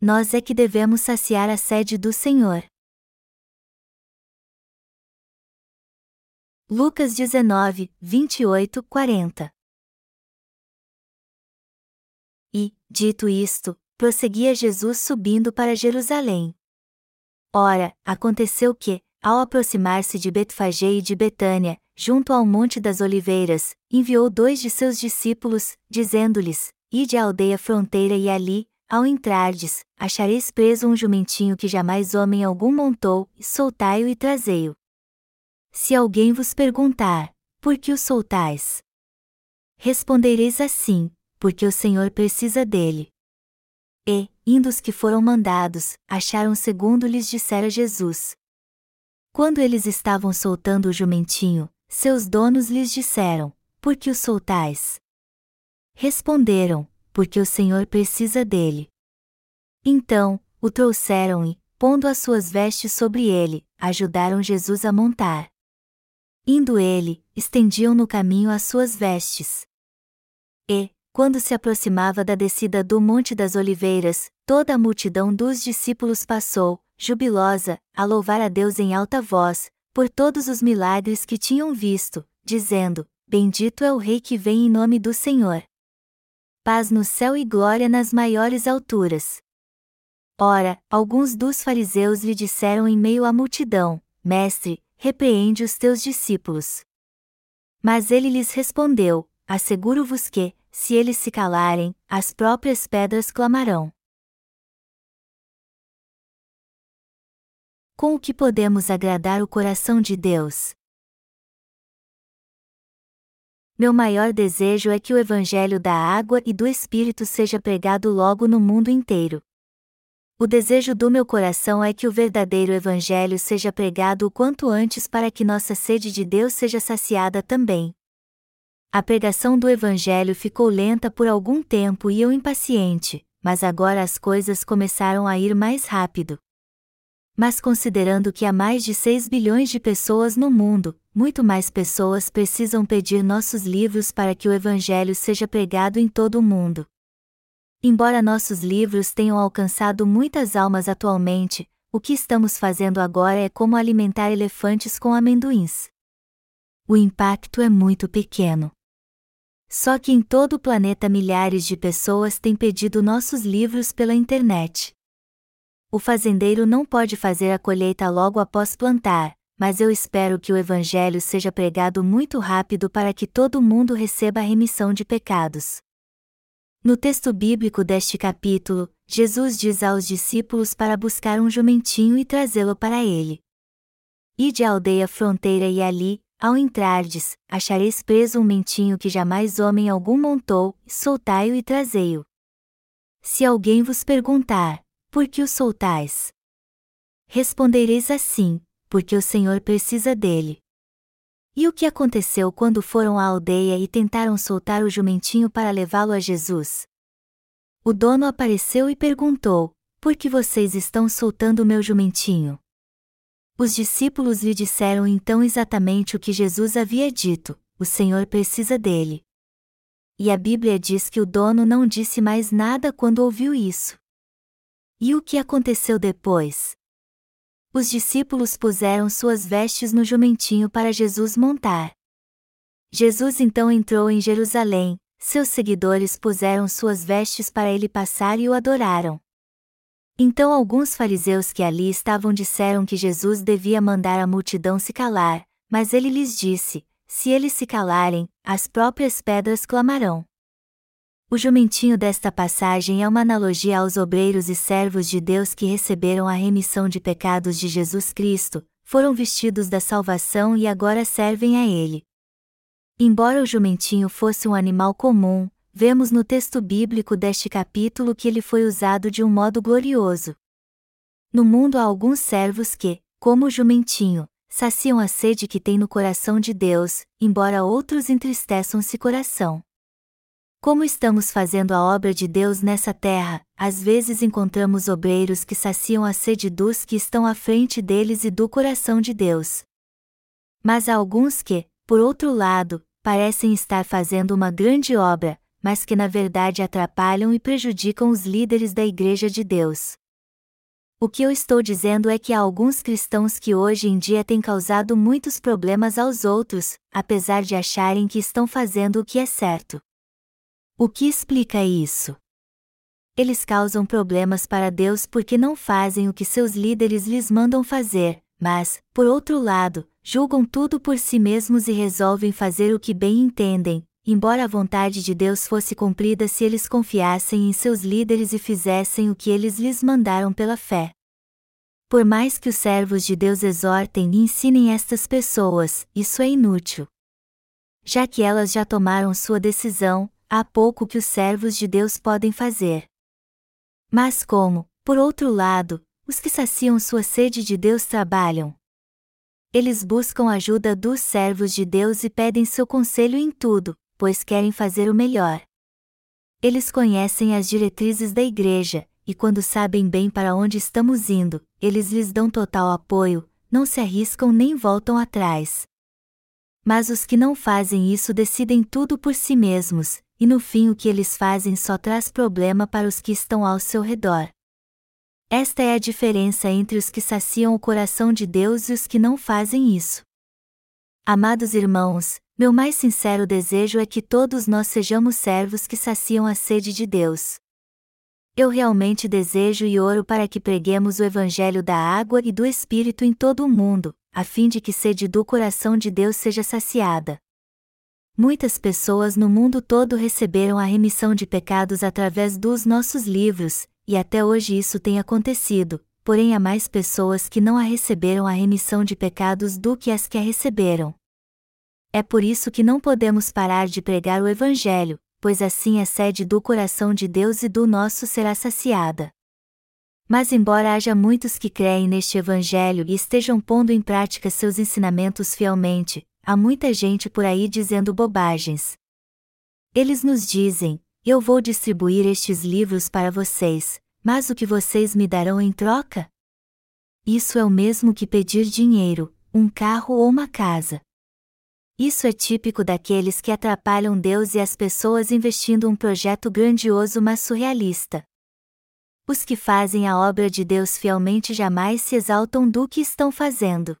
nós é que devemos saciar a sede do Senhor. Lucas 19, 28, 40 E, dito isto, prosseguia Jesus subindo para Jerusalém. Ora, aconteceu que, ao aproximar-se de Betfagé e de Betânia, junto ao Monte das Oliveiras, enviou dois de seus discípulos, dizendo-lhes: Ide à aldeia fronteira e ali, ao entrardes, achareis preso um jumentinho que jamais homem algum montou, soltai-o e trazei-o. Se alguém vos perguntar, por que o soltais? Respondereis assim, porque o Senhor precisa dele. E, indo os que foram mandados, acharam segundo lhes dissera Jesus. Quando eles estavam soltando o jumentinho, seus donos lhes disseram: Por que o soltais? Responderam: Porque o Senhor precisa dele. Então, o trouxeram e, pondo as suas vestes sobre ele, ajudaram Jesus a montar. Indo ele, estendiam no caminho as suas vestes. E, quando se aproximava da descida do Monte das Oliveiras, toda a multidão dos discípulos passou, jubilosa, a louvar a Deus em alta voz, por todos os milagres que tinham visto, dizendo: Bendito é o Rei que vem em nome do Senhor. Paz no céu e glória nas maiores alturas. Ora, alguns dos fariseus lhe disseram em meio à multidão: Mestre, repreende os teus discípulos. Mas ele lhes respondeu: Asseguro-vos que, se eles se calarem, as próprias pedras clamarão. Com o que podemos agradar o coração de Deus? Meu maior desejo é que o Evangelho da água e do Espírito seja pregado logo no mundo inteiro. O desejo do meu coração é que o verdadeiro Evangelho seja pregado o quanto antes para que nossa sede de Deus seja saciada também. A pregação do Evangelho ficou lenta por algum tempo e eu impaciente, mas agora as coisas começaram a ir mais rápido mas considerando que há mais de 6 bilhões de pessoas no mundo, muito mais pessoas precisam pedir nossos livros para que o Evangelho seja pregado em todo o mundo. Embora nossos livros tenham alcançado muitas almas atualmente, o que estamos fazendo agora é como alimentar elefantes com amendoins. O impacto é muito pequeno. Só que em todo o planeta milhares de pessoas têm pedido nossos livros pela internet. O fazendeiro não pode fazer a colheita logo após plantar, mas eu espero que o Evangelho seja pregado muito rápido para que todo mundo receba a remissão de pecados. No texto bíblico deste capítulo, Jesus diz aos discípulos para buscar um jumentinho e trazê-lo para ele. Ide à aldeia fronteira e ali, ao entrardes, achareis preso um mentinho que jamais homem algum montou, soltai-o e trazei-o. Se alguém vos perguntar, por que o soltais? Respondereis assim, porque o Senhor precisa dele. E o que aconteceu quando foram à aldeia e tentaram soltar o jumentinho para levá-lo a Jesus? O dono apareceu e perguntou: Por que vocês estão soltando o meu jumentinho? Os discípulos lhe disseram então exatamente o que Jesus havia dito: O Senhor precisa dele. E a Bíblia diz que o dono não disse mais nada quando ouviu isso. E o que aconteceu depois? Os discípulos puseram suas vestes no jumentinho para Jesus montar. Jesus então entrou em Jerusalém, seus seguidores puseram suas vestes para ele passar e o adoraram. Então alguns fariseus que ali estavam disseram que Jesus devia mandar a multidão se calar, mas ele lhes disse: Se eles se calarem, as próprias pedras clamarão. O jumentinho desta passagem é uma analogia aos obreiros e servos de Deus que receberam a remissão de pecados de Jesus Cristo, foram vestidos da salvação e agora servem a Ele. Embora o jumentinho fosse um animal comum, vemos no texto bíblico deste capítulo que ele foi usado de um modo glorioso. No mundo há alguns servos que, como o jumentinho, saciam a sede que tem no coração de Deus, embora outros entristeçam-se coração. Como estamos fazendo a obra de Deus nessa terra, às vezes encontramos obreiros que saciam a sede dos que estão à frente deles e do coração de Deus. Mas há alguns que, por outro lado, parecem estar fazendo uma grande obra, mas que na verdade atrapalham e prejudicam os líderes da Igreja de Deus. O que eu estou dizendo é que há alguns cristãos que hoje em dia têm causado muitos problemas aos outros, apesar de acharem que estão fazendo o que é certo. O que explica isso? Eles causam problemas para Deus porque não fazem o que seus líderes lhes mandam fazer, mas, por outro lado, julgam tudo por si mesmos e resolvem fazer o que bem entendem, embora a vontade de Deus fosse cumprida se eles confiassem em seus líderes e fizessem o que eles lhes mandaram pela fé. Por mais que os servos de Deus exortem e ensinem estas pessoas, isso é inútil. Já que elas já tomaram sua decisão, há pouco que os servos de Deus podem fazer. Mas como, por outro lado, os que saciam sua sede de Deus trabalham? Eles buscam ajuda dos servos de Deus e pedem seu conselho em tudo, pois querem fazer o melhor. Eles conhecem as diretrizes da igreja, e quando sabem bem para onde estamos indo, eles lhes dão total apoio, não se arriscam nem voltam atrás. Mas os que não fazem isso decidem tudo por si mesmos, e no fim o que eles fazem só traz problema para os que estão ao seu redor. Esta é a diferença entre os que saciam o coração de Deus e os que não fazem isso. Amados irmãos, meu mais sincero desejo é que todos nós sejamos servos que saciam a sede de Deus. Eu realmente desejo e oro para que preguemos o Evangelho da água e do Espírito em todo o mundo, a fim de que sede do coração de Deus seja saciada. Muitas pessoas no mundo todo receberam a remissão de pecados através dos nossos livros, e até hoje isso tem acontecido, porém há mais pessoas que não a receberam a remissão de pecados do que as que a receberam. É por isso que não podemos parar de pregar o Evangelho, pois assim a sede do coração de Deus e do nosso será saciada. Mas, embora haja muitos que creem neste Evangelho e estejam pondo em prática seus ensinamentos fielmente, há muita gente por aí dizendo bobagens. Eles nos dizem: Eu vou distribuir estes livros para vocês, mas o que vocês me darão em troca? Isso é o mesmo que pedir dinheiro, um carro ou uma casa. Isso é típico daqueles que atrapalham Deus e as pessoas investindo um projeto grandioso mas surrealista. Os que fazem a obra de Deus fielmente jamais se exaltam do que estão fazendo.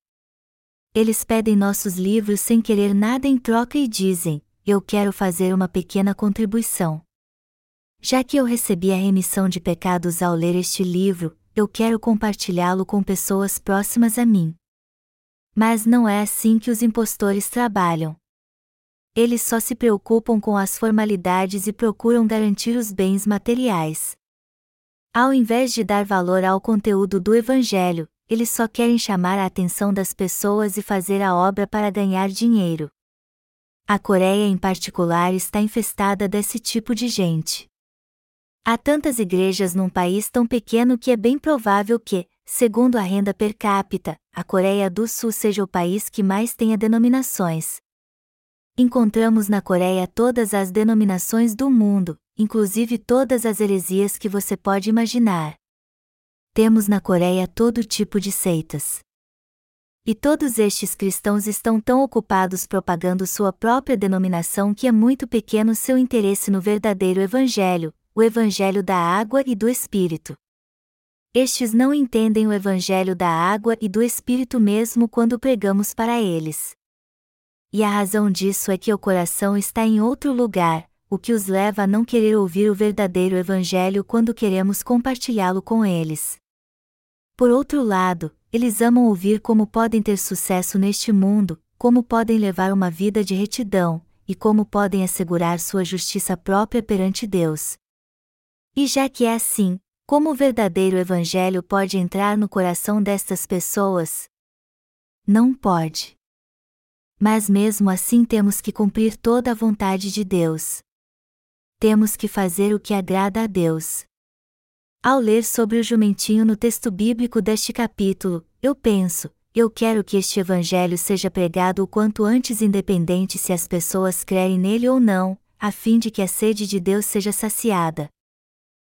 Eles pedem nossos livros sem querer nada em troca e dizem: Eu quero fazer uma pequena contribuição. Já que eu recebi a remissão de pecados ao ler este livro, eu quero compartilhá-lo com pessoas próximas a mim. Mas não é assim que os impostores trabalham. Eles só se preocupam com as formalidades e procuram garantir os bens materiais. Ao invés de dar valor ao conteúdo do Evangelho, eles só querem chamar a atenção das pessoas e fazer a obra para ganhar dinheiro. A Coreia em particular está infestada desse tipo de gente. Há tantas igrejas num país tão pequeno que é bem provável que, segundo a renda per capita, a Coreia do Sul seja o país que mais tenha denominações. Encontramos na Coreia todas as denominações do mundo, inclusive todas as heresias que você pode imaginar. Temos na Coreia todo tipo de seitas. E todos estes cristãos estão tão ocupados propagando sua própria denominação que é muito pequeno seu interesse no verdadeiro Evangelho, o Evangelho da água e do Espírito. Estes não entendem o Evangelho da água e do Espírito mesmo quando pregamos para eles. E a razão disso é que o coração está em outro lugar, o que os leva a não querer ouvir o verdadeiro Evangelho quando queremos compartilhá-lo com eles. Por outro lado, eles amam ouvir como podem ter sucesso neste mundo, como podem levar uma vida de retidão, e como podem assegurar sua justiça própria perante Deus. E já que é assim, como o verdadeiro Evangelho pode entrar no coração destas pessoas? Não pode. Mas mesmo assim temos que cumprir toda a vontade de Deus. Temos que fazer o que agrada a Deus. Ao ler sobre o jumentinho no texto bíblico deste capítulo, eu penso, eu quero que este evangelho seja pregado o quanto antes, independente se as pessoas crerem nele ou não, a fim de que a sede de Deus seja saciada.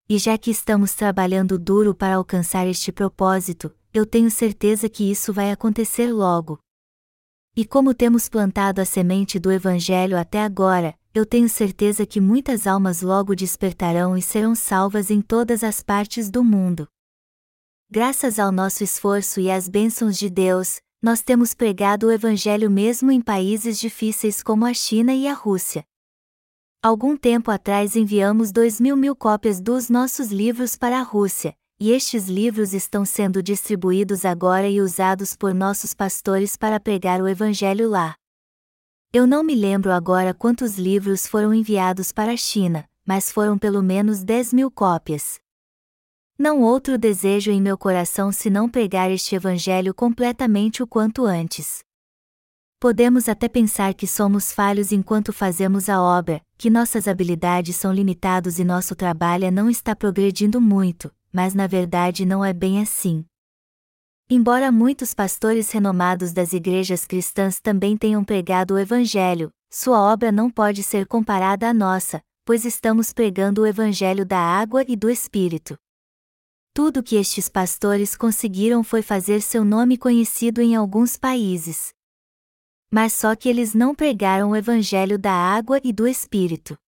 E já que estamos trabalhando duro para alcançar este propósito, eu tenho certeza que isso vai acontecer logo. E como temos plantado a semente do Evangelho até agora, eu tenho certeza que muitas almas logo despertarão e serão salvas em todas as partes do mundo. Graças ao nosso esforço e às bênçãos de Deus, nós temos pregado o Evangelho mesmo em países difíceis como a China e a Rússia. Algum tempo atrás enviamos dois mil mil cópias dos nossos livros para a Rússia, e estes livros estão sendo distribuídos agora e usados por nossos pastores para pregar o Evangelho lá. Eu não me lembro agora quantos livros foram enviados para a China, mas foram pelo menos 10 mil cópias. Não outro desejo em meu coração senão pregar este Evangelho completamente o quanto antes. Podemos até pensar que somos falhos enquanto fazemos a obra, que nossas habilidades são limitadas e nosso trabalho não está progredindo muito, mas na verdade não é bem assim. Embora muitos pastores renomados das igrejas cristãs também tenham pregado o Evangelho, sua obra não pode ser comparada à nossa, pois estamos pregando o Evangelho da água e do Espírito. Tudo que estes pastores conseguiram foi fazer seu nome conhecido em alguns países. Mas só que eles não pregaram o Evangelho da água e do Espírito.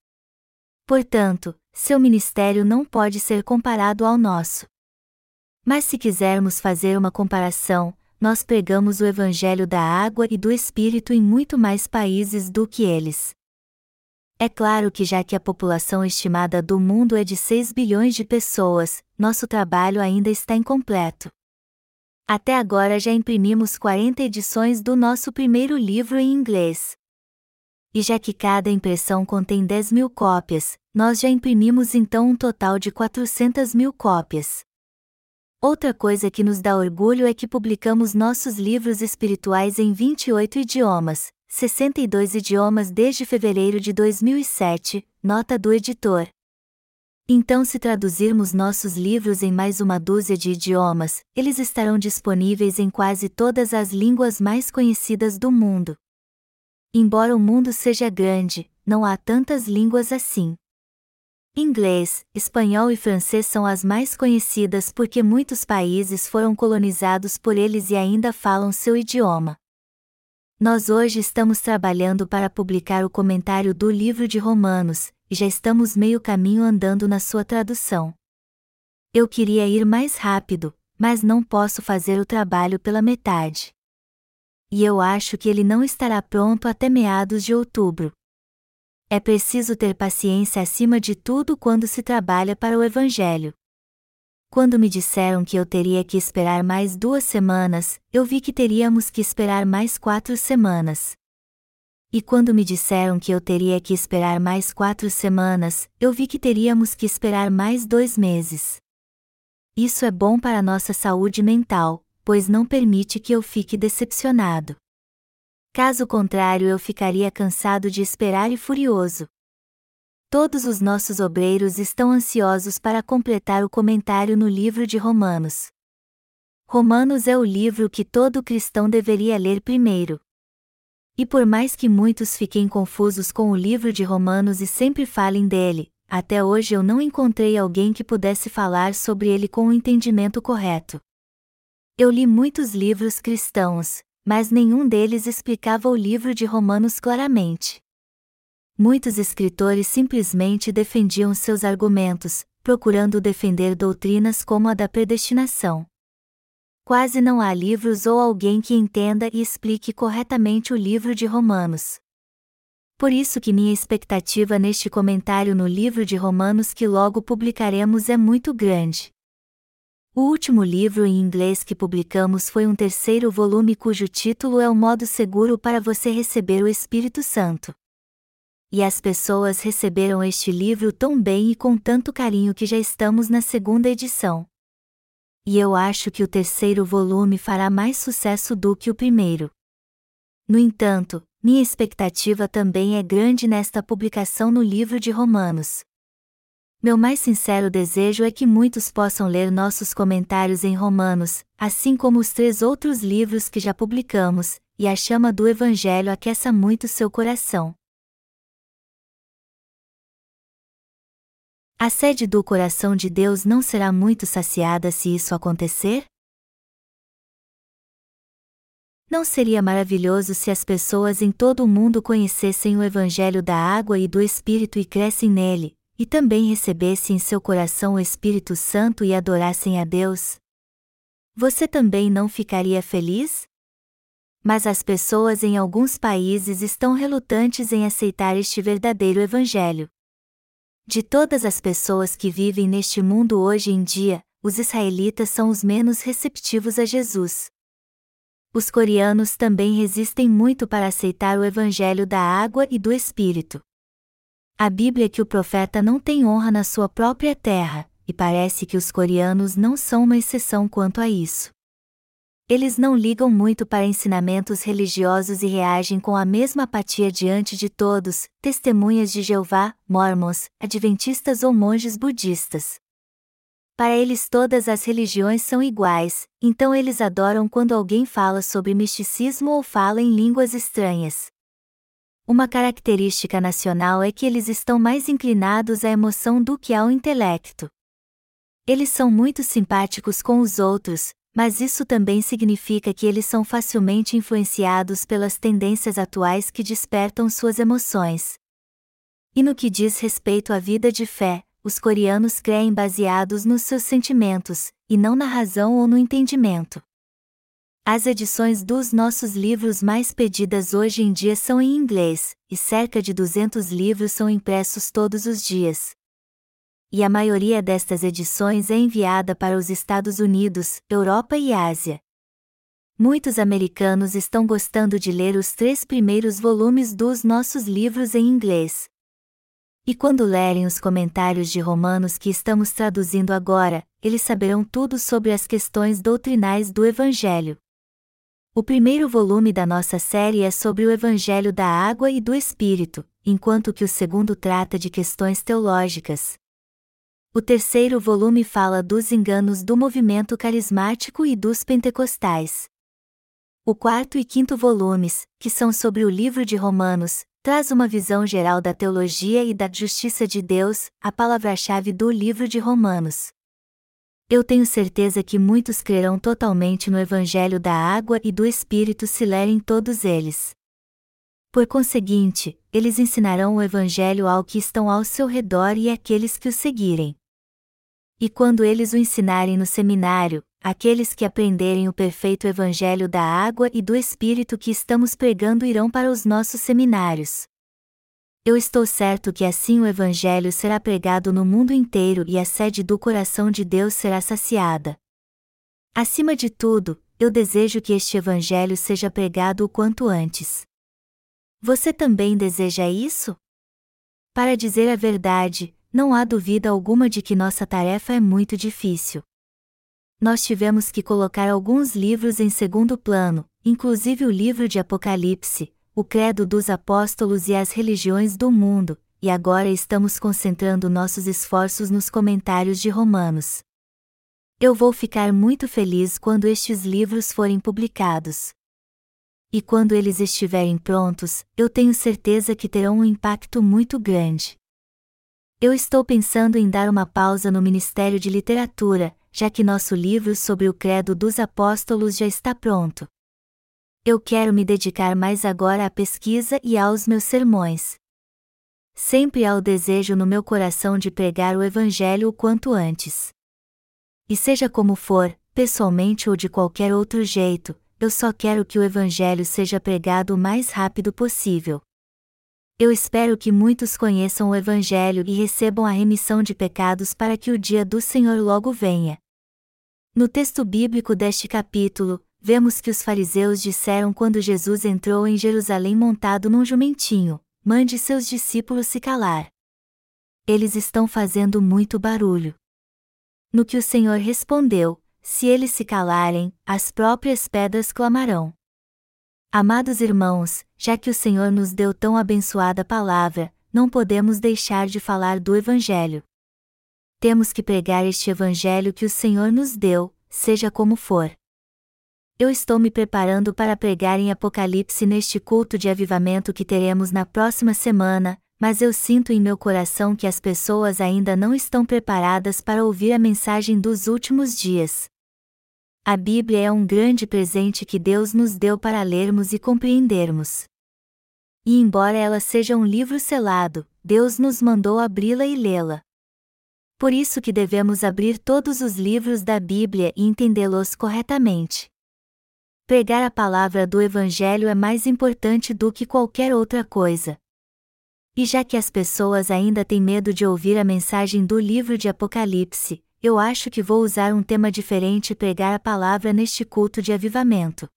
Portanto, seu ministério não pode ser comparado ao nosso. Mas se quisermos fazer uma comparação, nós pregamos o Evangelho da água e do Espírito em muito mais países do que eles. É claro que, já que a população estimada do mundo é de 6 bilhões de pessoas, nosso trabalho ainda está incompleto. Até agora já imprimimos 40 edições do nosso primeiro livro em inglês. E já que cada impressão contém 10 mil cópias, nós já imprimimos então um total de 400 mil cópias. Outra coisa que nos dá orgulho é que publicamos nossos livros espirituais em 28 idiomas, 62 idiomas desde fevereiro de 2007, nota do editor. Então, se traduzirmos nossos livros em mais uma dúzia de idiomas, eles estarão disponíveis em quase todas as línguas mais conhecidas do mundo. Embora o mundo seja grande, não há tantas línguas assim. Inglês, espanhol e francês são as mais conhecidas porque muitos países foram colonizados por eles e ainda falam seu idioma. Nós hoje estamos trabalhando para publicar o comentário do livro de Romanos, e já estamos meio caminho andando na sua tradução. Eu queria ir mais rápido, mas não posso fazer o trabalho pela metade. E eu acho que ele não estará pronto até meados de outubro. É preciso ter paciência acima de tudo quando se trabalha para o Evangelho. Quando me disseram que eu teria que esperar mais duas semanas, eu vi que teríamos que esperar mais quatro semanas. E quando me disseram que eu teria que esperar mais quatro semanas, eu vi que teríamos que esperar mais dois meses. Isso é bom para nossa saúde mental, pois não permite que eu fique decepcionado. Caso contrário, eu ficaria cansado de esperar e furioso. Todos os nossos obreiros estão ansiosos para completar o comentário no livro de Romanos. Romanos é o livro que todo cristão deveria ler primeiro. E por mais que muitos fiquem confusos com o livro de Romanos e sempre falem dele, até hoje eu não encontrei alguém que pudesse falar sobre ele com o um entendimento correto. Eu li muitos livros cristãos, mas nenhum deles explicava o livro de Romanos claramente. Muitos escritores simplesmente defendiam seus argumentos, procurando defender doutrinas como a da predestinação. Quase não há livros ou alguém que entenda e explique corretamente o livro de Romanos. Por isso que minha expectativa neste comentário no livro de Romanos que logo publicaremos é muito grande. O último livro em inglês que publicamos foi um terceiro volume cujo título é O Modo Seguro para Você Receber o Espírito Santo. E as pessoas receberam este livro tão bem e com tanto carinho que já estamos na segunda edição. E eu acho que o terceiro volume fará mais sucesso do que o primeiro. No entanto, minha expectativa também é grande nesta publicação no livro de Romanos. Meu mais sincero desejo é que muitos possam ler nossos comentários em Romanos, assim como os três outros livros que já publicamos, e a chama do Evangelho aqueça muito seu coração. A sede do coração de Deus não será muito saciada se isso acontecer? Não seria maravilhoso se as pessoas em todo o mundo conhecessem o Evangelho da água e do Espírito e crescem nele, e também recebessem em seu coração o Espírito Santo e adorassem a Deus? Você também não ficaria feliz? Mas as pessoas em alguns países estão relutantes em aceitar este verdadeiro Evangelho. De todas as pessoas que vivem neste mundo hoje em dia, os israelitas são os menos receptivos a Jesus os coreanos também resistem muito para aceitar o evangelho da água e do espírito. A Bíblia é que o profeta não tem honra na sua própria terra, e parece que os coreanos não são uma exceção quanto a isso. Eles não ligam muito para ensinamentos religiosos e reagem com a mesma apatia diante de todos, testemunhas de Jeová, mormons, adventistas ou monges budistas. Para eles todas as religiões são iguais, então eles adoram quando alguém fala sobre misticismo ou fala em línguas estranhas. Uma característica nacional é que eles estão mais inclinados à emoção do que ao intelecto. Eles são muito simpáticos com os outros, mas isso também significa que eles são facilmente influenciados pelas tendências atuais que despertam suas emoções. E no que diz respeito à vida de fé, os coreanos creem baseados nos seus sentimentos, e não na razão ou no entendimento. As edições dos nossos livros mais pedidas hoje em dia são em inglês, e cerca de 200 livros são impressos todos os dias. E a maioria destas edições é enviada para os Estados Unidos, Europa e Ásia. Muitos americanos estão gostando de ler os três primeiros volumes dos nossos livros em inglês. E quando lerem os comentários de Romanos que estamos traduzindo agora, eles saberão tudo sobre as questões doutrinais do Evangelho. O primeiro volume da nossa série é sobre o Evangelho da Água e do Espírito, enquanto que o segundo trata de questões teológicas. O terceiro volume fala dos enganos do movimento carismático e dos pentecostais. O quarto e quinto volumes, que são sobre o livro de Romanos, traz uma visão geral da teologia e da justiça de Deus, a palavra-chave do livro de Romanos. Eu tenho certeza que muitos crerão totalmente no Evangelho da água e do Espírito se lerem todos eles. Por conseguinte, eles ensinarão o Evangelho ao que estão ao seu redor e àqueles que o seguirem. E quando eles o ensinarem no seminário, aqueles que aprenderem o perfeito Evangelho da água e do Espírito que estamos pregando irão para os nossos seminários. Eu estou certo que assim o Evangelho será pregado no mundo inteiro e a sede do coração de Deus será saciada. Acima de tudo, eu desejo que este Evangelho seja pregado o quanto antes. Você também deseja isso? Para dizer a verdade, não há dúvida alguma de que nossa tarefa é muito difícil nós tivemos que colocar alguns livros em segundo plano, inclusive o livro de Apocalipse, o Credo dos Apóstolos e as religiões do mundo, e agora estamos concentrando nossos esforços nos comentários de Romanos. Eu vou ficar muito feliz quando estes livros forem publicados. E quando eles estiverem prontos, eu tenho certeza que terão um impacto muito grande. Eu estou pensando em dar uma pausa no Ministério de Literatura, já que nosso livro sobre o Credo dos Apóstolos já está pronto. Eu quero me dedicar mais agora à pesquisa e aos meus sermões. Sempre há o desejo no meu coração de pregar o Evangelho o quanto antes. E seja como for, pessoalmente ou de qualquer outro jeito, eu só quero que o Evangelho seja pregado o mais rápido possível. Eu espero que muitos conheçam o Evangelho e recebam a remissão de pecados para que o dia do Senhor logo venha. No texto bíblico deste capítulo, vemos que os fariseus disseram quando Jesus entrou em Jerusalém montado num jumentinho: mande seus discípulos se calar. Eles estão fazendo muito barulho. No que o Senhor respondeu: Se eles se calarem, as próprias pedras clamarão. Amados irmãos, já que o Senhor nos deu tão abençoada palavra, não podemos deixar de falar do Evangelho temos que pregar este Evangelho que o Senhor nos deu, seja como for. Eu estou me preparando para pregar em Apocalipse neste culto de avivamento que teremos na próxima semana, mas eu sinto em meu coração que as pessoas ainda não estão preparadas para ouvir a mensagem dos últimos dias. A Bíblia é um grande presente que Deus nos deu para lermos e compreendermos. E embora ela seja um livro selado, Deus nos mandou abri-la e lê-la. Por isso que devemos abrir todos os livros da Bíblia e entendê-los corretamente. Pregar a palavra do Evangelho é mais importante do que qualquer outra coisa. E já que as pessoas ainda têm medo de ouvir a mensagem do livro de Apocalipse, eu acho que vou usar um tema diferente e pregar a palavra neste culto de avivamento.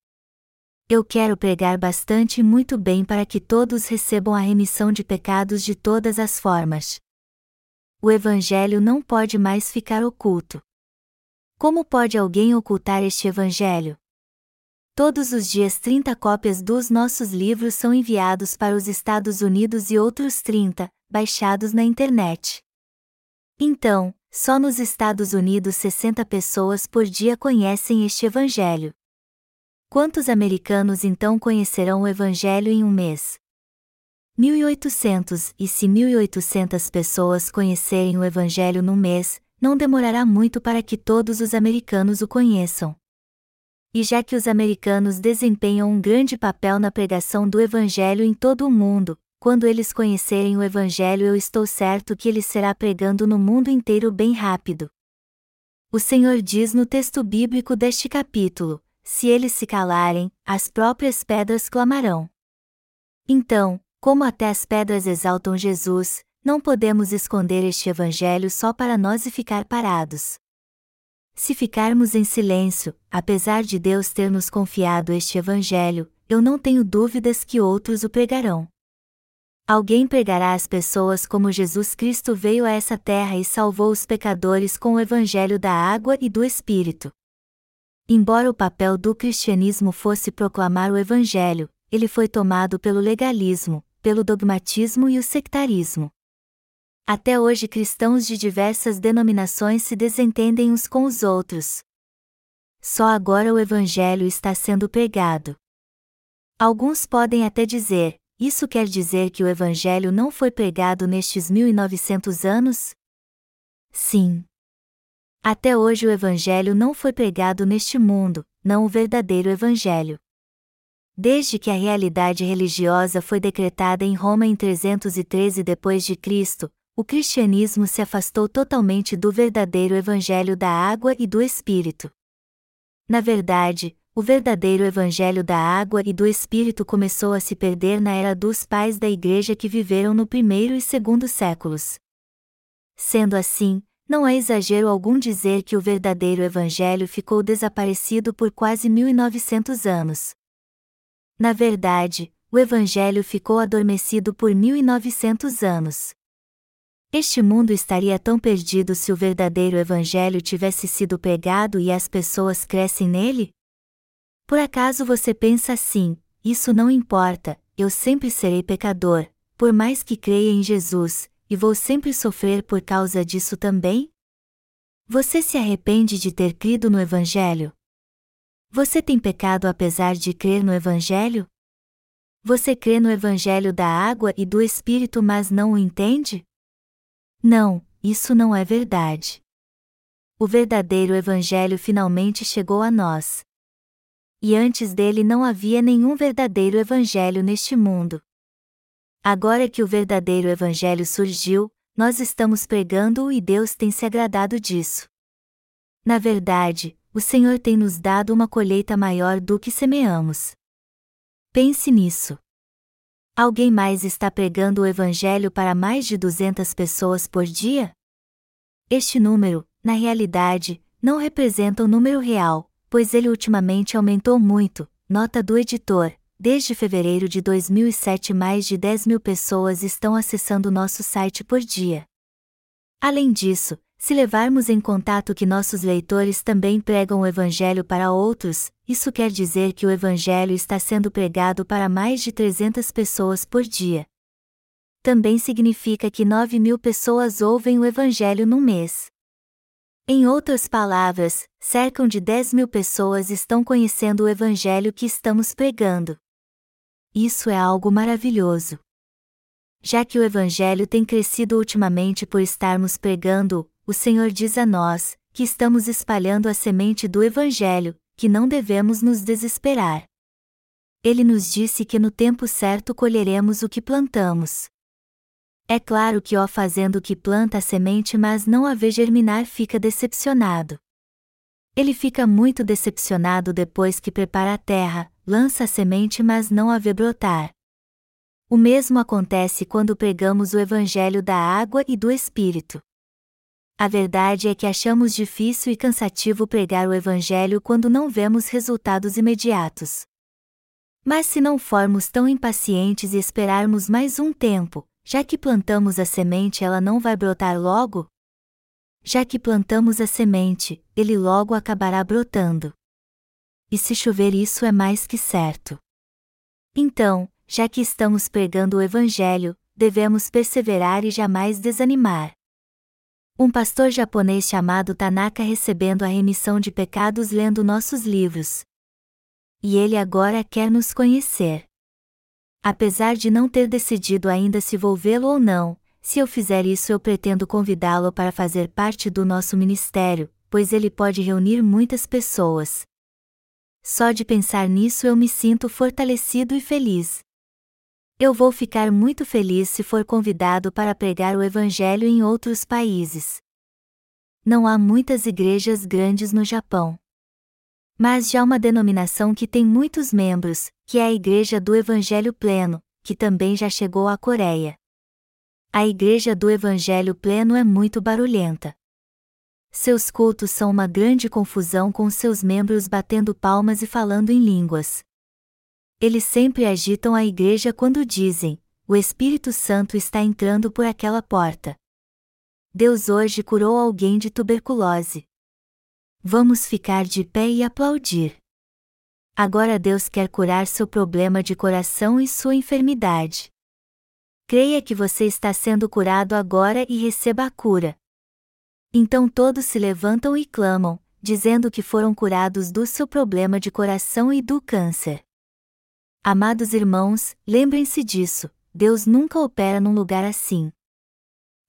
Eu quero pregar bastante e muito bem para que todos recebam a remissão de pecados de todas as formas. O Evangelho não pode mais ficar oculto. Como pode alguém ocultar este Evangelho? Todos os dias 30 cópias dos nossos livros são enviados para os Estados Unidos e outros 30, baixados na internet. Então, só nos Estados Unidos 60 pessoas por dia conhecem este Evangelho. Quantos americanos então conhecerão o Evangelho em um mês? 1800, e se 1800 pessoas conhecerem o Evangelho num mês, não demorará muito para que todos os americanos o conheçam. E já que os americanos desempenham um grande papel na pregação do Evangelho em todo o mundo, quando eles conhecerem o Evangelho, eu estou certo que ele será pregando no mundo inteiro bem rápido. O Senhor diz no texto bíblico deste capítulo: se eles se calarem, as próprias pedras clamarão. Então, como até as pedras exaltam Jesus, não podemos esconder este Evangelho só para nós e ficar parados. Se ficarmos em silêncio, apesar de Deus ter nos confiado este Evangelho, eu não tenho dúvidas que outros o pregarão. Alguém pregará às pessoas como Jesus Cristo veio a essa terra e salvou os pecadores com o Evangelho da água e do Espírito. Embora o papel do cristianismo fosse proclamar o Evangelho, ele foi tomado pelo legalismo, pelo dogmatismo e o sectarismo. Até hoje cristãos de diversas denominações se desentendem uns com os outros. Só agora o Evangelho está sendo pregado. Alguns podem até dizer: isso quer dizer que o Evangelho não foi pregado nestes 1900 anos? Sim. Até hoje o Evangelho não foi pregado neste mundo, não o verdadeiro Evangelho. Desde que a realidade religiosa foi decretada em Roma em 313 d.C., o cristianismo se afastou totalmente do verdadeiro Evangelho da água e do Espírito. Na verdade, o verdadeiro Evangelho da água e do Espírito começou a se perder na era dos pais da Igreja que viveram no primeiro e segundo séculos. Sendo assim, não é exagero algum dizer que o verdadeiro Evangelho ficou desaparecido por quase 1900 anos. Na verdade, o Evangelho ficou adormecido por 1900 anos. Este mundo estaria tão perdido se o verdadeiro Evangelho tivesse sido pregado e as pessoas crescem nele? Por acaso você pensa assim: isso não importa, eu sempre serei pecador, por mais que creia em Jesus, e vou sempre sofrer por causa disso também? Você se arrepende de ter crido no Evangelho? Você tem pecado apesar de crer no Evangelho? Você crê no Evangelho da água e do Espírito, mas não o entende? Não, isso não é verdade. O verdadeiro Evangelho finalmente chegou a nós. E antes dele não havia nenhum verdadeiro Evangelho neste mundo. Agora que o verdadeiro Evangelho surgiu, nós estamos pregando-o e Deus tem se agradado disso. Na verdade, o Senhor tem nos dado uma colheita maior do que semeamos. Pense nisso. Alguém mais está pregando o Evangelho para mais de 200 pessoas por dia? Este número, na realidade, não representa o número real, pois ele ultimamente aumentou muito, nota do editor, Desde fevereiro de 2007, mais de 10 mil pessoas estão acessando nosso site por dia. Além disso, se levarmos em contato que nossos leitores também pregam o Evangelho para outros, isso quer dizer que o Evangelho está sendo pregado para mais de 300 pessoas por dia. Também significa que 9 mil pessoas ouvem o Evangelho no mês. Em outras palavras, cerca de 10 mil pessoas estão conhecendo o Evangelho que estamos pregando. Isso é algo maravilhoso. Já que o Evangelho tem crescido ultimamente por estarmos pregando, o Senhor diz a nós: que estamos espalhando a semente do Evangelho, que não devemos nos desesperar. Ele nos disse que no tempo certo colheremos o que plantamos. É claro que ó fazendo que planta a semente mas não a vê germinar fica decepcionado. Ele fica muito decepcionado depois que prepara a terra, lança a semente mas não a vê brotar. O mesmo acontece quando pregamos o Evangelho da água e do Espírito. A verdade é que achamos difícil e cansativo pregar o Evangelho quando não vemos resultados imediatos. Mas se não formos tão impacientes e esperarmos mais um tempo, já que plantamos a semente, ela não vai brotar logo? Já que plantamos a semente, ele logo acabará brotando. E se chover, isso é mais que certo. Então, já que estamos pregando o Evangelho, devemos perseverar e jamais desanimar. Um pastor japonês chamado Tanaka recebendo a remissão de pecados lendo nossos livros. E ele agora quer nos conhecer. Apesar de não ter decidido ainda se vou vê-lo ou não, se eu fizer isso eu pretendo convidá-lo para fazer parte do nosso ministério, pois ele pode reunir muitas pessoas. Só de pensar nisso eu me sinto fortalecido e feliz. Eu vou ficar muito feliz se for convidado para pregar o Evangelho em outros países. Não há muitas igrejas grandes no Japão. Mas já uma denominação que tem muitos membros, que é a Igreja do Evangelho Pleno, que também já chegou à Coreia. A Igreja do Evangelho Pleno é muito barulhenta. Seus cultos são uma grande confusão com seus membros batendo palmas e falando em línguas. Eles sempre agitam a igreja quando dizem: o Espírito Santo está entrando por aquela porta. Deus hoje curou alguém de tuberculose. Vamos ficar de pé e aplaudir. Agora Deus quer curar seu problema de coração e sua enfermidade. Creia que você está sendo curado agora e receba a cura. Então todos se levantam e clamam, dizendo que foram curados do seu problema de coração e do câncer. Amados irmãos, lembrem-se disso: Deus nunca opera num lugar assim.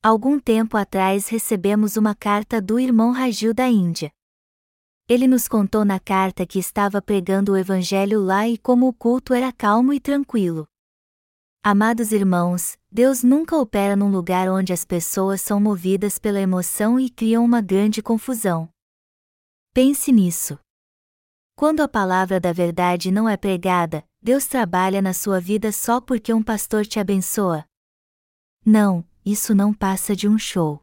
Algum tempo atrás recebemos uma carta do irmão Ragil da Índia. Ele nos contou na carta que estava pregando o Evangelho lá e como o culto era calmo e tranquilo. Amados irmãos, Deus nunca opera num lugar onde as pessoas são movidas pela emoção e criam uma grande confusão. Pense nisso. Quando a palavra da verdade não é pregada, Deus trabalha na sua vida só porque um pastor te abençoa? Não, isso não passa de um show.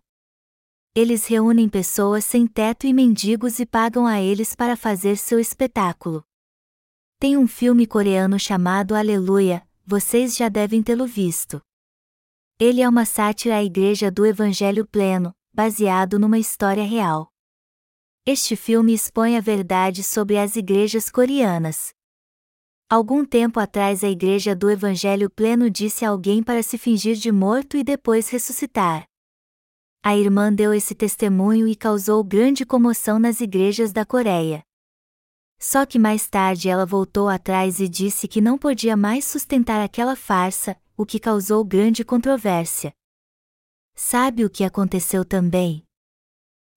Eles reúnem pessoas sem teto e mendigos e pagam a eles para fazer seu espetáculo. Tem um filme coreano chamado Aleluia, vocês já devem tê-lo visto. Ele é uma sátira à Igreja do Evangelho Pleno, baseado numa história real. Este filme expõe a verdade sobre as igrejas coreanas. Algum tempo atrás a Igreja do Evangelho Pleno disse a alguém para se fingir de morto e depois ressuscitar. A irmã deu esse testemunho e causou grande comoção nas igrejas da Coreia. Só que mais tarde ela voltou atrás e disse que não podia mais sustentar aquela farsa, o que causou grande controvérsia. Sabe o que aconteceu também?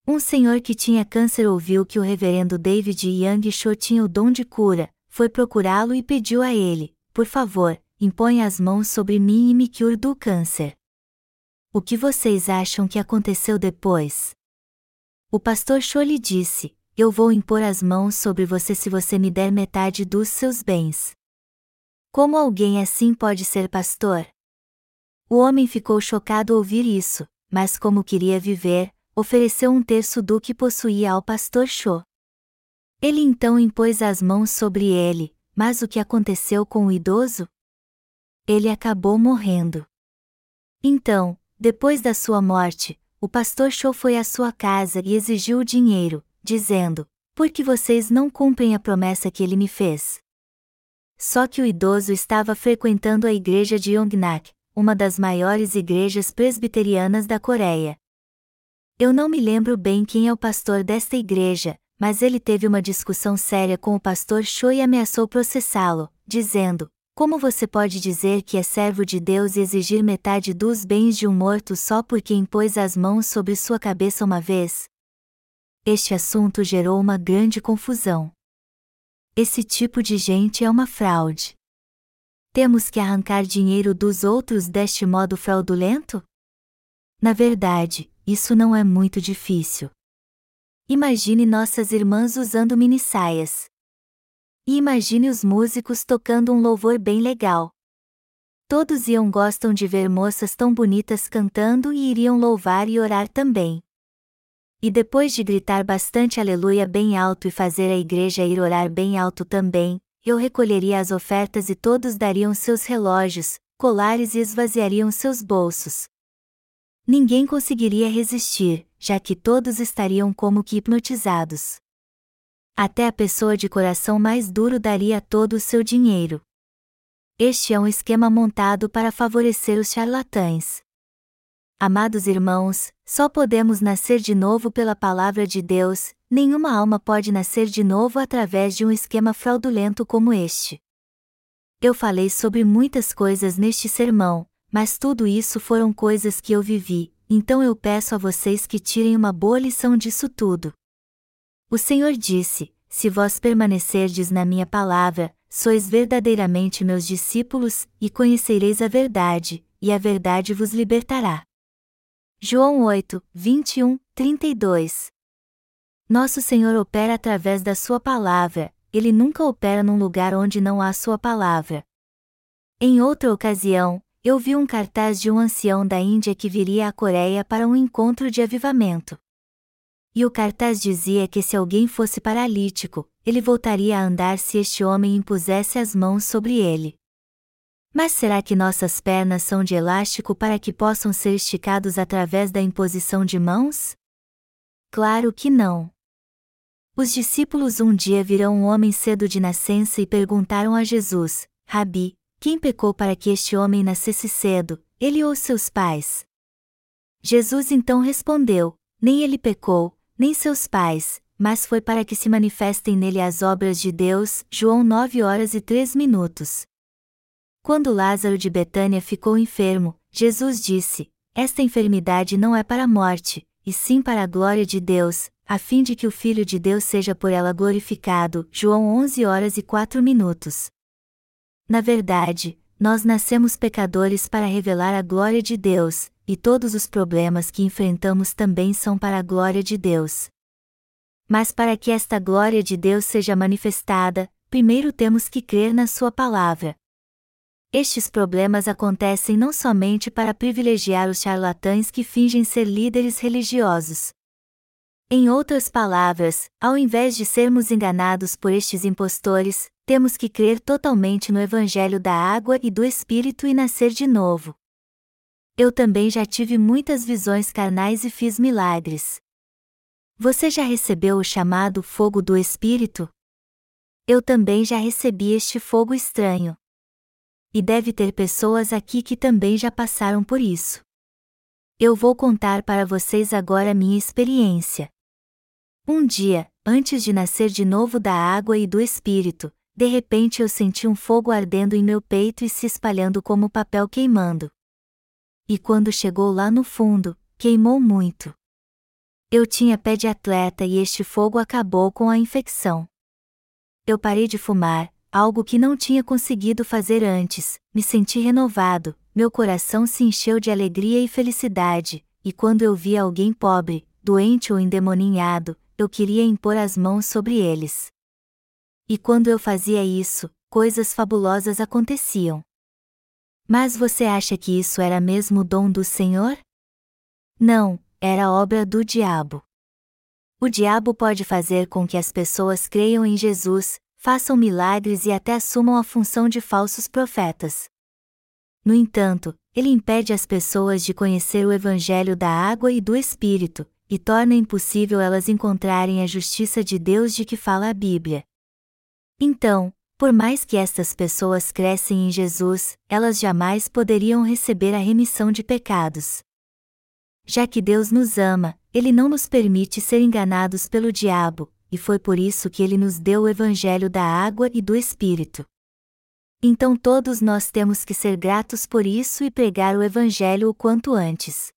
Um senhor que tinha câncer ouviu que o reverendo David Young Cho tinha o dom de cura, foi procurá-lo e pediu a ele: Por favor, imponha as mãos sobre mim e me cure do câncer. O que vocês acham que aconteceu depois? O pastor Cho lhe disse: Eu vou impor as mãos sobre você se você me der metade dos seus bens. Como alguém assim pode ser pastor? O homem ficou chocado ao ouvir isso, mas como queria viver, ofereceu um terço do que possuía ao pastor Cho. Ele então impôs as mãos sobre ele, mas o que aconteceu com o idoso? Ele acabou morrendo. Então, depois da sua morte, o pastor Cho foi à sua casa e exigiu o dinheiro, dizendo: Por que vocês não cumprem a promessa que ele me fez? Só que o idoso estava frequentando a igreja de Yongnak, uma das maiores igrejas presbiterianas da Coreia. Eu não me lembro bem quem é o pastor desta igreja, mas ele teve uma discussão séria com o pastor Cho e ameaçou processá-lo, dizendo: Como você pode dizer que é servo de Deus e exigir metade dos bens de um morto só porque impôs as mãos sobre sua cabeça uma vez? Este assunto gerou uma grande confusão. Esse tipo de gente é uma fraude. Temos que arrancar dinheiro dos outros deste modo fraudulento? Na verdade, isso não é muito difícil. Imagine nossas irmãs usando minissaias. E imagine os músicos tocando um louvor bem legal. Todos iam gostam de ver moças tão bonitas cantando e iriam louvar e orar também. E depois de gritar bastante aleluia bem alto e fazer a igreja ir orar bem alto também, eu recolheria as ofertas e todos dariam seus relógios, colares e esvaziariam seus bolsos. Ninguém conseguiria resistir, já que todos estariam como que hipnotizados. Até a pessoa de coração mais duro daria todo o seu dinheiro. Este é um esquema montado para favorecer os charlatães. Amados irmãos, só podemos nascer de novo pela palavra de Deus, nenhuma alma pode nascer de novo através de um esquema fraudulento como este. Eu falei sobre muitas coisas neste sermão, mas tudo isso foram coisas que eu vivi, então eu peço a vocês que tirem uma boa lição disso tudo. O Senhor disse: Se vós permanecerdes na minha palavra, sois verdadeiramente meus discípulos, e conhecereis a verdade, e a verdade vos libertará. João 8, 21, 32 Nosso Senhor opera através da Sua palavra, Ele nunca opera num lugar onde não há Sua palavra. Em outra ocasião, eu vi um cartaz de um ancião da Índia que viria à Coreia para um encontro de avivamento. E o cartaz dizia que se alguém fosse paralítico, ele voltaria a andar se este homem impusesse as mãos sobre ele. Mas será que nossas pernas são de elástico para que possam ser esticados através da imposição de mãos? Claro que não. Os discípulos um dia viram um homem cedo de nascença e perguntaram a Jesus: Rabi, quem pecou para que este homem nascesse cedo, ele ou seus pais? Jesus então respondeu: Nem ele pecou, nem seus pais, mas foi para que se manifestem nele as obras de Deus. João 9 horas e 3 minutos. Quando Lázaro de Betânia ficou enfermo, Jesus disse: Esta enfermidade não é para a morte, e sim para a glória de Deus, a fim de que o Filho de Deus seja por ela glorificado. João 11 horas e 4 minutos. Na verdade, nós nascemos pecadores para revelar a glória de Deus, e todos os problemas que enfrentamos também são para a glória de Deus. Mas para que esta glória de Deus seja manifestada, primeiro temos que crer na Sua palavra. Estes problemas acontecem não somente para privilegiar os charlatães que fingem ser líderes religiosos. Em outras palavras, ao invés de sermos enganados por estes impostores, temos que crer totalmente no Evangelho da água e do Espírito e nascer de novo. Eu também já tive muitas visões carnais e fiz milagres. Você já recebeu o chamado fogo do Espírito? Eu também já recebi este fogo estranho e deve ter pessoas aqui que também já passaram por isso. Eu vou contar para vocês agora minha experiência. Um dia, antes de nascer de novo da água e do espírito, de repente eu senti um fogo ardendo em meu peito e se espalhando como papel queimando. E quando chegou lá no fundo, queimou muito. Eu tinha pé de atleta e este fogo acabou com a infecção. Eu parei de fumar, algo que não tinha conseguido fazer antes, me senti renovado, meu coração se encheu de alegria e felicidade, e quando eu via alguém pobre, doente ou endemoninhado, eu queria impor as mãos sobre eles. E quando eu fazia isso, coisas fabulosas aconteciam. Mas você acha que isso era mesmo dom do Senhor? Não, era obra do diabo. O diabo pode fazer com que as pessoas creiam em Jesus, façam milagres e até assumam a função de falsos profetas. No entanto, ele impede as pessoas de conhecer o Evangelho da água e do Espírito, e torna impossível elas encontrarem a justiça de Deus de que fala a Bíblia. Então, por mais que estas pessoas crescem em Jesus, elas jamais poderiam receber a remissão de pecados. Já que Deus nos ama, Ele não nos permite ser enganados pelo diabo, e foi por isso que ele nos deu o Evangelho da água e do Espírito. Então todos nós temos que ser gratos por isso e pregar o Evangelho o quanto antes.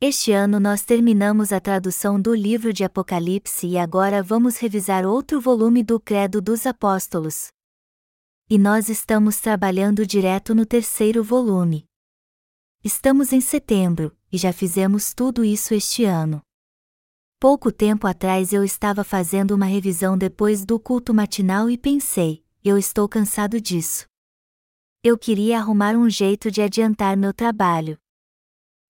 Este ano nós terminamos a tradução do livro de Apocalipse e agora vamos revisar outro volume do Credo dos Apóstolos. E nós estamos trabalhando direto no terceiro volume. Estamos em setembro, e já fizemos tudo isso este ano. Pouco tempo atrás eu estava fazendo uma revisão depois do culto matinal e pensei: eu estou cansado disso. Eu queria arrumar um jeito de adiantar meu trabalho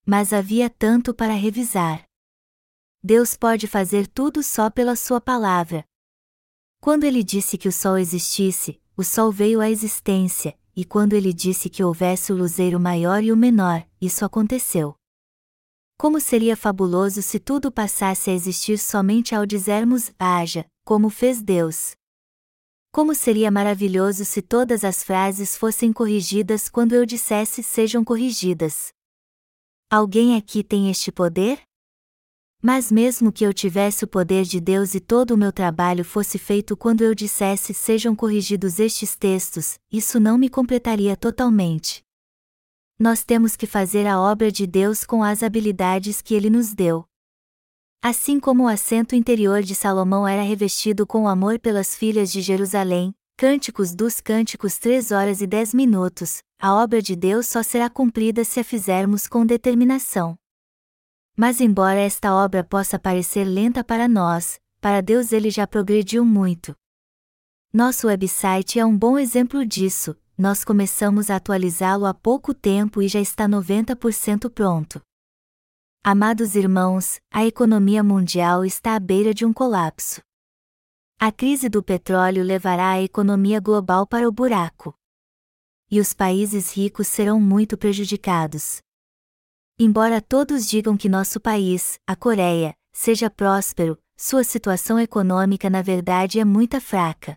mas havia tanto para revisar. Deus pode fazer tudo só pela Sua palavra. Quando ele disse que o sol existisse, o sol veio à existência, e quando ele disse que houvesse o luzeiro maior e o menor, isso aconteceu. Como seria fabuloso se tudo passasse a existir somente ao dizermos haja, como fez Deus. Como seria maravilhoso se todas as frases fossem corrigidas quando eu dissesse sejam corrigidas. Alguém aqui tem este poder? Mas mesmo que eu tivesse o poder de Deus e todo o meu trabalho fosse feito quando eu dissesse sejam corrigidos estes textos, isso não me completaria totalmente. Nós temos que fazer a obra de Deus com as habilidades que Ele nos deu. Assim como o assento interior de Salomão era revestido com amor pelas filhas de Jerusalém, Cânticos dos Cânticos 3 horas e 10 minutos, a obra de Deus só será cumprida se a fizermos com determinação. Mas embora esta obra possa parecer lenta para nós, para Deus ele já progrediu muito. Nosso website é um bom exemplo disso, nós começamos a atualizá-lo há pouco tempo e já está 90% pronto. Amados irmãos, a economia mundial está à beira de um colapso. A crise do petróleo levará a economia global para o buraco. E os países ricos serão muito prejudicados. Embora todos digam que nosso país, a Coreia, seja próspero, sua situação econômica na verdade é muito fraca.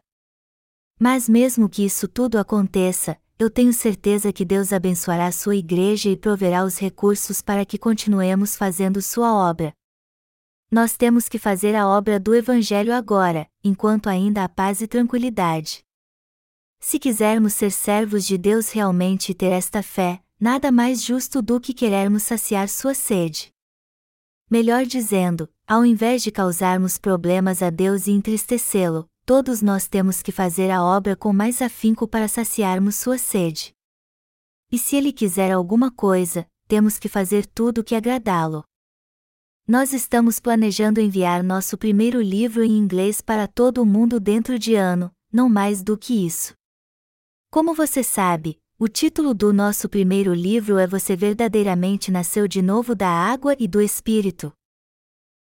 Mas mesmo que isso tudo aconteça, eu tenho certeza que Deus abençoará sua igreja e proverá os recursos para que continuemos fazendo sua obra. Nós temos que fazer a obra do Evangelho agora, enquanto ainda há paz e tranquilidade. Se quisermos ser servos de Deus realmente e ter esta fé, nada mais justo do que querermos saciar sua sede. Melhor dizendo, ao invés de causarmos problemas a Deus e entristecê-lo, todos nós temos que fazer a obra com mais afinco para saciarmos sua sede. E se ele quiser alguma coisa, temos que fazer tudo o que agradá-lo. Nós estamos planejando enviar nosso primeiro livro em inglês para todo o mundo dentro de ano, não mais do que isso. Como você sabe, o título do nosso primeiro livro é Você verdadeiramente nasceu de novo da água e do Espírito.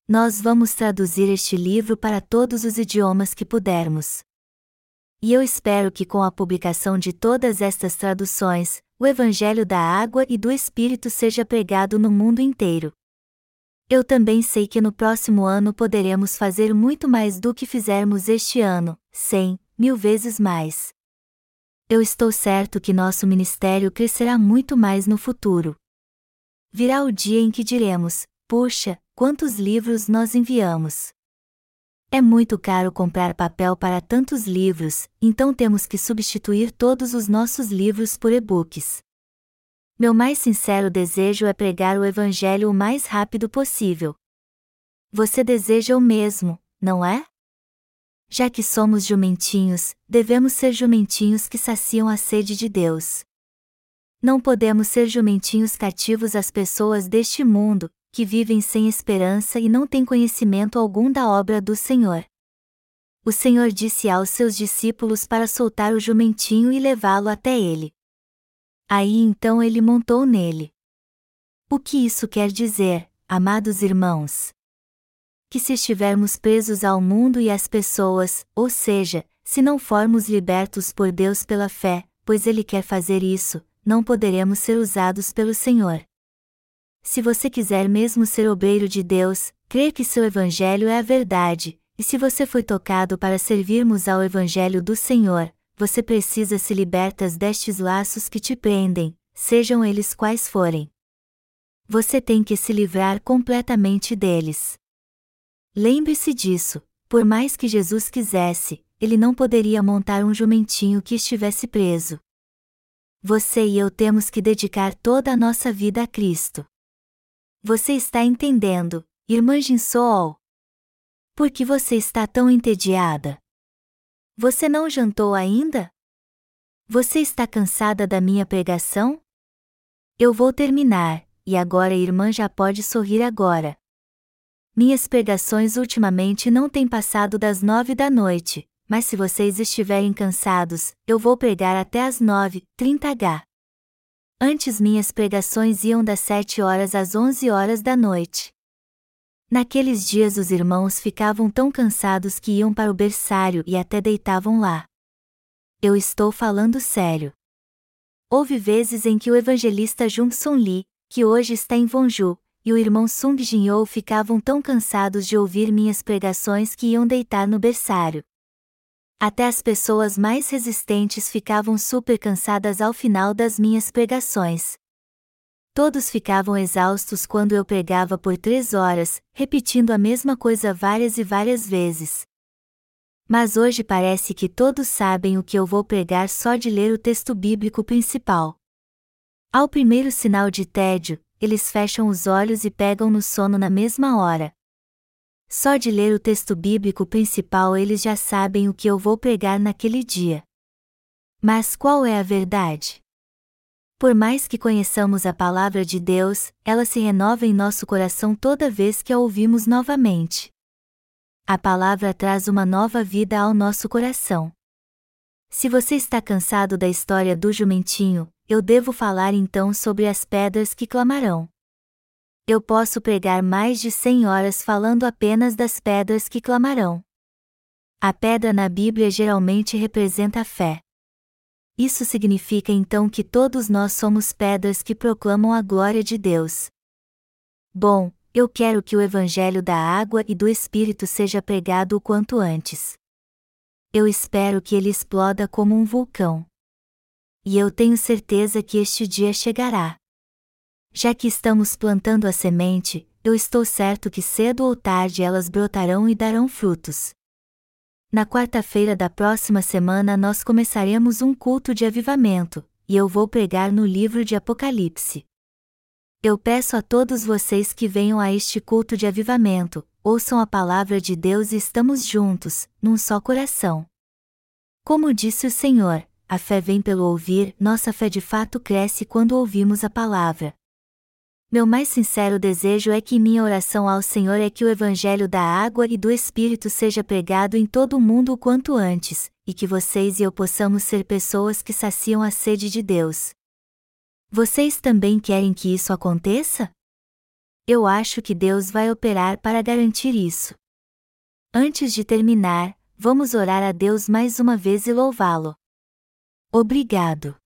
Nós vamos traduzir este livro para todos os idiomas que pudermos. E eu espero que com a publicação de todas estas traduções, o Evangelho da Água e do Espírito seja pregado no mundo inteiro. Eu também sei que no próximo ano poderemos fazer muito mais do que fizermos este ano, cem, mil vezes mais. Eu estou certo que nosso ministério crescerá muito mais no futuro. Virá o dia em que diremos: puxa, quantos livros nós enviamos! É muito caro comprar papel para tantos livros, então temos que substituir todos os nossos livros por e-books. Meu mais sincero desejo é pregar o Evangelho o mais rápido possível. Você deseja o mesmo, não é? Já que somos jumentinhos, devemos ser jumentinhos que saciam a sede de Deus. Não podemos ser jumentinhos cativos às pessoas deste mundo, que vivem sem esperança e não têm conhecimento algum da obra do Senhor. O Senhor disse aos seus discípulos para soltar o jumentinho e levá-lo até ele. Aí então ele montou nele. O que isso quer dizer, amados irmãos? Que se estivermos presos ao mundo e às pessoas, ou seja, se não formos libertos por Deus pela fé, pois Ele quer fazer isso, não poderemos ser usados pelo Senhor. Se você quiser mesmo ser obreiro de Deus, crer que seu Evangelho é a verdade, e se você foi tocado para servirmos ao Evangelho do Senhor, você precisa se libertas destes laços que te prendem, sejam eles quais forem. Você tem que se livrar completamente deles. Lembre-se disso, por mais que Jesus quisesse, ele não poderia montar um jumentinho que estivesse preso. Você e eu temos que dedicar toda a nossa vida a Cristo. Você está entendendo, irmã Jinsol? Por que você está tão entediada? Você não jantou ainda? Você está cansada da minha pregação? Eu vou terminar, e agora a irmã já pode sorrir agora. Minhas pregações ultimamente não têm passado das nove da noite, mas se vocês estiverem cansados, eu vou pregar até as nove, trinta h. Antes minhas pregações iam das sete horas às onze horas da noite. Naqueles dias os irmãos ficavam tão cansados que iam para o berçário e até deitavam lá. Eu estou falando sério. Houve vezes em que o evangelista Jung Sun Lee, que hoje está em Vonju, e o irmão Sung Jinyo ficavam tão cansados de ouvir minhas pregações que iam deitar no berçário. Até as pessoas mais resistentes ficavam super cansadas ao final das minhas pregações. Todos ficavam exaustos quando eu pregava por três horas, repetindo a mesma coisa várias e várias vezes. Mas hoje parece que todos sabem o que eu vou pregar só de ler o texto bíblico principal. Ao primeiro sinal de tédio, eles fecham os olhos e pegam no sono na mesma hora. Só de ler o texto bíblico principal eles já sabem o que eu vou pregar naquele dia. Mas qual é a verdade? Por mais que conheçamos a palavra de Deus, ela se renova em nosso coração toda vez que a ouvimos novamente. A palavra traz uma nova vida ao nosso coração. Se você está cansado da história do jumentinho, eu devo falar então sobre as pedras que clamarão. Eu posso pregar mais de cem horas falando apenas das pedras que clamarão. A pedra na Bíblia geralmente representa a fé. Isso significa então que todos nós somos pedras que proclamam a glória de Deus. Bom, eu quero que o Evangelho da água e do Espírito seja pregado o quanto antes. Eu espero que ele exploda como um vulcão e eu tenho certeza que este dia chegará. Já que estamos plantando a semente, eu estou certo que cedo ou tarde elas brotarão e darão frutos. Na quarta-feira da próxima semana nós começaremos um culto de avivamento, e eu vou pregar no livro de Apocalipse. Eu peço a todos vocês que venham a este culto de avivamento, ouçam a palavra de Deus e estamos juntos, num só coração. Como disse o Senhor, a fé vem pelo ouvir, nossa fé de fato cresce quando ouvimos a palavra. Meu mais sincero desejo é que minha oração ao Senhor é que o Evangelho da água e do Espírito seja pregado em todo o mundo o quanto antes, e que vocês e eu possamos ser pessoas que saciam a sede de Deus. Vocês também querem que isso aconteça? Eu acho que Deus vai operar para garantir isso. Antes de terminar, vamos orar a Deus mais uma vez e louvá-lo. Obrigado.